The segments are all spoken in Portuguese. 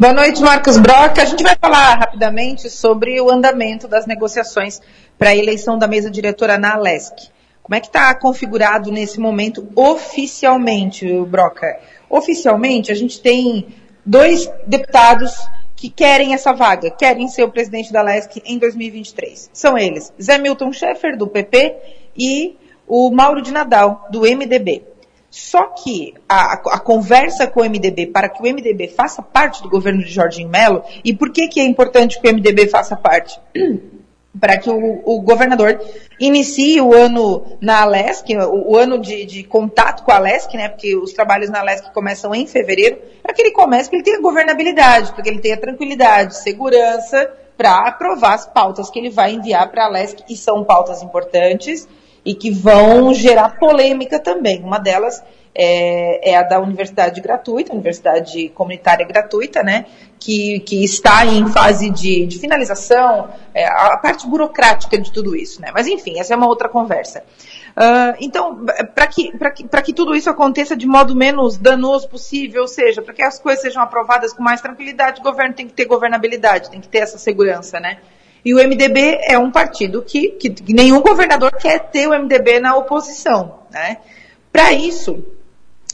Boa noite, Marcos Broca. A gente vai falar rapidamente sobre o andamento das negociações para a eleição da mesa diretora na Alesc. Como é que está configurado nesse momento oficialmente, Broca? Oficialmente, a gente tem dois deputados que querem essa vaga, querem ser o presidente da Alesc em 2023. São eles, Zé Milton Schaeffer, do PP, e o Mauro de Nadal, do MDB. Só que a, a, conversa com o MDB para que o MDB faça parte do governo de Jorginho Melo, e por que, que é importante que o MDB faça parte? para que o, o, governador inicie o ano na Alesc, o, o ano de, de, contato com a Alesc, né, porque os trabalhos na Alesc começam em fevereiro, para que ele comece, que ele tenha governabilidade, para que ele tenha tranquilidade, segurança, para aprovar as pautas que ele vai enviar para a Alesc, e são pautas importantes, e que vão gerar polêmica também. Uma delas é, é, a da universidade gratuita, universidade comunitária gratuita, né, que, que está em fase de, de finalização, é, a parte burocrática de tudo isso, né. Mas enfim, essa é uma outra conversa. Uh, então, para que, que, que tudo isso aconteça de modo menos danoso possível, ou seja, para que as coisas sejam aprovadas com mais tranquilidade, o governo tem que ter governabilidade, tem que ter essa segurança, né? E o MDB é um partido que, que, nenhum governador quer ter o MDB na oposição, né? Para isso,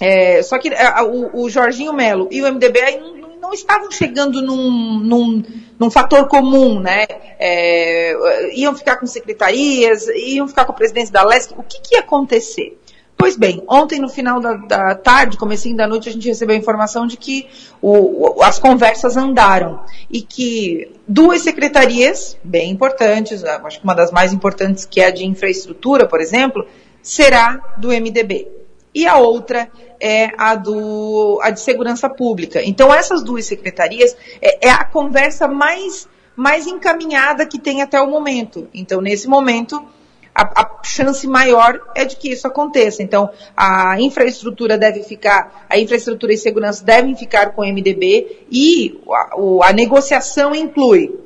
é, só que a, o, o, Jorginho Melo e o MDB não, não estavam chegando num, num, num, fator comum, né? É, iam ficar com secretarias, iam ficar com a presidência da LESC. O que, que ia acontecer? Pois bem, ontem no final da, da, tarde, comecinho da noite, a gente recebeu a informação de que o, o, as conversas andaram e que duas secretarias bem importantes, acho que uma das mais importantes que é a de infraestrutura, por exemplo, será do MDB. E a outra é a, do, a de segurança pública. Então essas duas secretarias é, é a conversa mais, mais encaminhada que tem até o momento. Então nesse momento a, a, chance maior é de que isso aconteça. Então, a infraestrutura deve ficar, a infraestrutura e segurança devem ficar com o MDB e a, a negociação inclui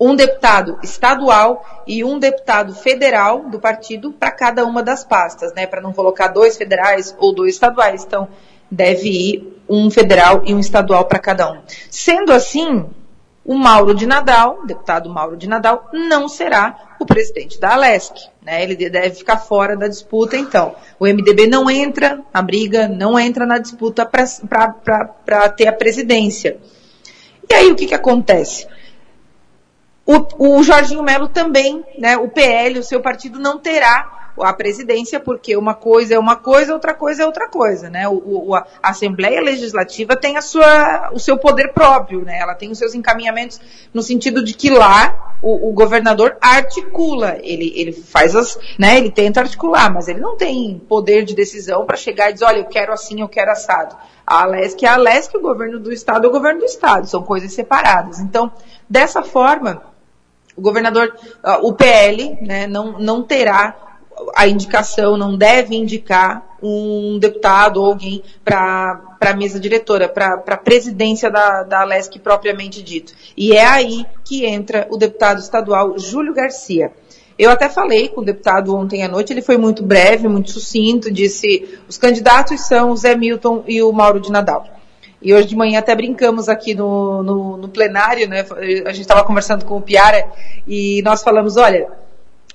um deputado estadual e um deputado federal do partido para cada uma das pastas, né? Para não colocar dois federais ou dois estaduais. Então, deve ir um federal e um estadual para cada um. Sendo assim, o Mauro de Nadal, deputado Mauro de Nadal, não será o presidente da Alesc. Né? Ele deve ficar fora da disputa, então. O MDB não entra na briga, não entra na disputa para ter a presidência. E aí o que, que acontece? O, o Jorginho Melo também, né, o PL, o seu partido, não terá a presidência, porque uma coisa é uma coisa, outra coisa é outra coisa, né? O, o, a Assembleia Legislativa tem a sua, o seu poder próprio, né? Ela tem os seus encaminhamentos no sentido de que lá o, o governador articula, ele, ele faz as, né? Ele tenta articular, mas ele não tem poder de decisão para chegar e dizer, olha, eu quero assim, eu quero assado. A Alesc é a Alesc, o governo do Estado é o governo do Estado, são coisas separadas. Então, dessa forma, o governador, uh, o PL, né, não, não terá a indicação não deve indicar um deputado ou alguém para a mesa diretora, para a presidência da, da Alesc propriamente dito. E é aí que entra o deputado estadual Júlio Garcia. Eu até falei com o deputado ontem à noite, ele foi muito breve, muito sucinto, disse os candidatos são o Zé Milton e o Mauro de Nadal. E hoje de manhã até brincamos aqui no, no, no plenário, né? A gente estava conversando com o Piara e nós falamos, olha,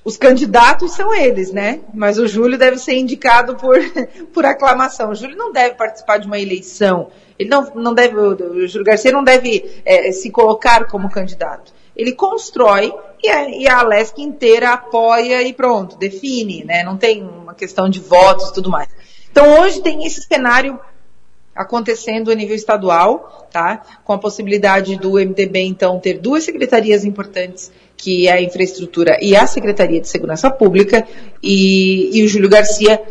os candidatos são eles, né? Mas o Júlio deve ser indicado por, por aclamação. O Júlio não deve participar de uma eleição. Ele não, não deve, o Júlio Garcia não deve é, se colocar como candidato. Ele constrói e a, e a inteira apoia e pronto, define, né? Não tem uma questão de votos e tudo mais. Então hoje tem esse cenário acontecendo a nível estadual, tá? Com a possibilidade do MDB, então, ter duas secretarias importantes, que é a infraestrutura e a Secretaria de Segurança Pública, e, e o Júlio Garcia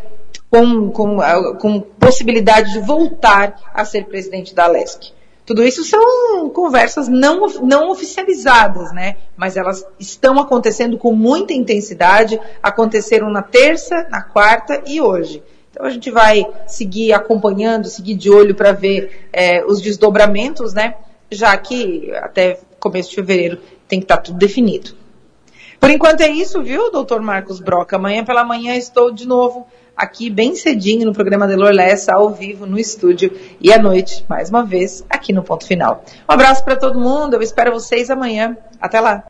com, com, com possibilidade de voltar a ser presidente da LESC. Tudo isso são conversas não, não oficializadas, né? Mas elas estão acontecendo com muita intensidade, aconteceram na terça, na quarta e hoje. Então a gente vai seguir acompanhando, seguir de olho para ver é, os desdobramentos, né? Já que até começo de fevereiro tem que estar tá tudo definido. Por enquanto é isso, viu, doutor Marcos Broca? Amanhã pela manhã estou de novo aqui bem cedinho no programa Delor Lessa, ao vivo, no estúdio, e à noite, mais uma vez, aqui no Ponto Final. Um abraço para todo mundo, eu espero vocês amanhã. Até lá!